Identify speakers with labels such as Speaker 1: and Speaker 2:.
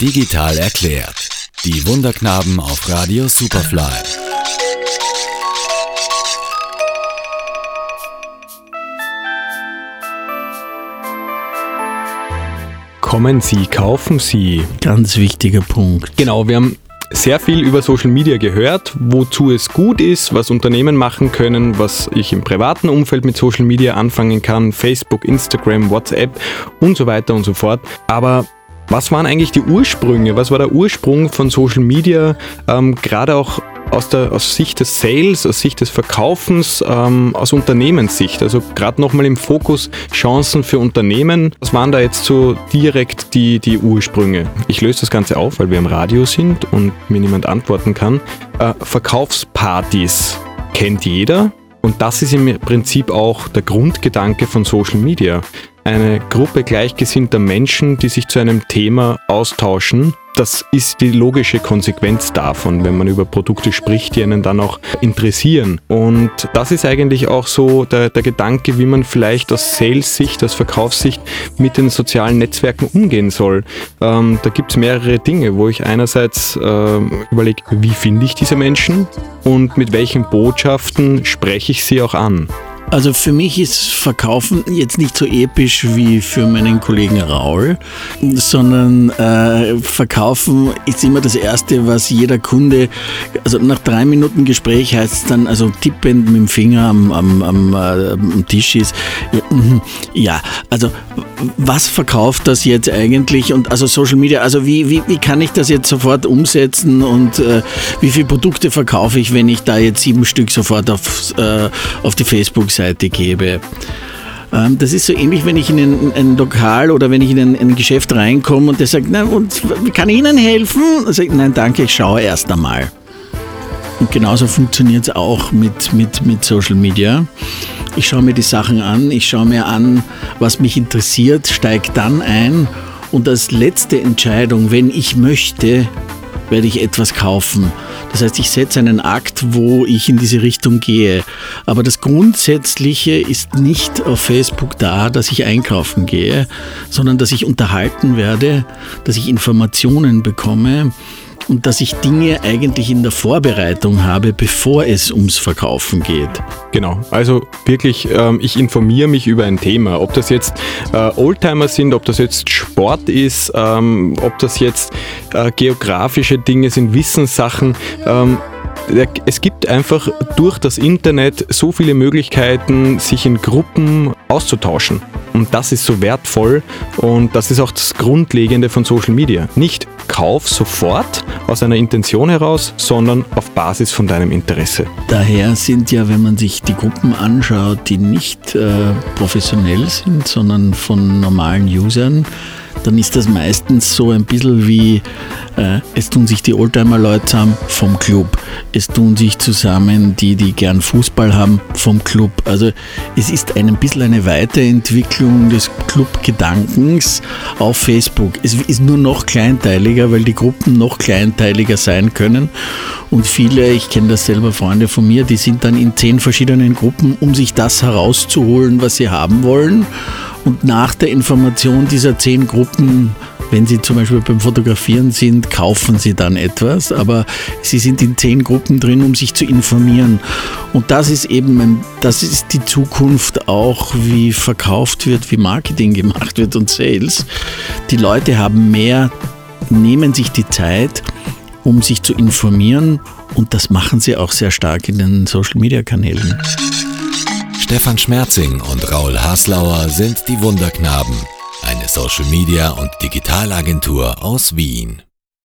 Speaker 1: Digital erklärt. Die Wunderknaben auf Radio Superfly.
Speaker 2: Kommen Sie, kaufen Sie.
Speaker 3: Ganz wichtiger Punkt.
Speaker 2: Genau, wir haben sehr viel über Social Media gehört, wozu es gut ist, was Unternehmen machen können, was ich im privaten Umfeld mit Social Media anfangen kann, Facebook, Instagram, WhatsApp und so weiter und so fort. Aber was waren eigentlich die Ursprünge? Was war der Ursprung von Social Media, ähm, gerade auch aus, der, aus Sicht des Sales, aus Sicht des Verkaufens, ähm, aus Unternehmenssicht? Also gerade nochmal im Fokus Chancen für Unternehmen. Was waren da jetzt so direkt die, die Ursprünge? Ich löse das Ganze auf, weil wir im Radio sind und mir niemand antworten kann. Äh, Verkaufspartys kennt jeder. Und das ist im Prinzip auch der Grundgedanke von Social Media eine Gruppe gleichgesinnter Menschen, die sich zu einem Thema austauschen. Das ist die logische Konsequenz davon, wenn man über Produkte spricht, die einen dann auch interessieren. Und das ist eigentlich auch so der, der Gedanke, wie man vielleicht aus Sales-Sicht, aus Verkaufssicht mit den sozialen Netzwerken umgehen soll. Ähm, da gibt es mehrere Dinge, wo ich einerseits äh, überlege, wie finde ich diese Menschen und mit welchen Botschaften spreche ich sie auch an.
Speaker 3: Also für mich ist Verkaufen jetzt nicht so episch wie für meinen Kollegen Raul, sondern äh, Verkaufen ist immer das Erste, was jeder Kunde, also nach drei Minuten Gespräch heißt es dann, also tippend mit dem Finger am, am, am, äh, am Tisch ist, ja, also was verkauft das jetzt eigentlich und also Social Media, also wie, wie, wie kann ich das jetzt sofort umsetzen und äh, wie viele Produkte verkaufe ich, wenn ich da jetzt sieben Stück sofort auf, äh, auf die Facebook-Seite gebe? Ähm, das ist so ähnlich, wenn ich in ein, ein Lokal oder wenn ich in ein, ein, Geschäft reinkomme und der sagt, na und kann ich Ihnen helfen? Ich, nein, danke, ich schaue erst einmal. Und genauso funktioniert es auch mit, mit, mit Social Media. Ich schaue mir die Sachen an, ich schaue mir an, was mich interessiert, steige dann ein und als letzte Entscheidung, wenn ich möchte, werde ich etwas kaufen. Das heißt, ich setze einen Akt, wo ich in diese Richtung gehe. Aber das Grundsätzliche ist nicht auf Facebook da, dass ich einkaufen gehe, sondern dass ich unterhalten werde, dass ich Informationen bekomme und dass ich Dinge eigentlich in der Vorbereitung habe, bevor es ums Verkaufen geht.
Speaker 2: Genau, also wirklich, ähm, ich informiere mich über ein Thema. Ob das jetzt äh, Oldtimer sind, ob das jetzt Sport ist, ähm, ob das jetzt äh, geografische Dinge sind, Wissenssachen. Ähm, es gibt einfach durch das Internet so viele Möglichkeiten, sich in Gruppen auszutauschen. Und das ist so wertvoll und das ist auch das Grundlegende von Social Media. Nicht Kauf sofort aus einer Intention heraus, sondern auf Basis von deinem Interesse.
Speaker 3: Daher sind ja, wenn man sich die Gruppen anschaut, die nicht äh, professionell sind, sondern von normalen Usern, dann ist das meistens so ein bisschen wie, äh, es tun sich die Oldtimer-Leute zusammen vom Club. Es tun sich zusammen die, die gern Fußball haben, vom Club. Also es ist ein bisschen eine Weiterentwicklung des Club-Gedankens auf Facebook. Es ist nur noch kleinteiliger, weil die Gruppen noch kleinteiliger sein können. Und viele, ich kenne das selber, Freunde von mir, die sind dann in zehn verschiedenen Gruppen, um sich das herauszuholen, was sie haben wollen. Und nach der Information dieser zehn Gruppen, wenn Sie zum Beispiel beim Fotografieren sind, kaufen Sie dann etwas, aber Sie sind in zehn Gruppen drin, um sich zu informieren. Und das ist eben, das ist die Zukunft auch, wie verkauft wird, wie Marketing gemacht wird und Sales. Die Leute haben mehr, nehmen sich die Zeit, um sich zu informieren und das machen sie auch sehr stark in den Social-Media-Kanälen.
Speaker 1: Stefan Schmerzing und Raul Haslauer sind die Wunderknaben, eine Social-Media- und Digitalagentur aus Wien.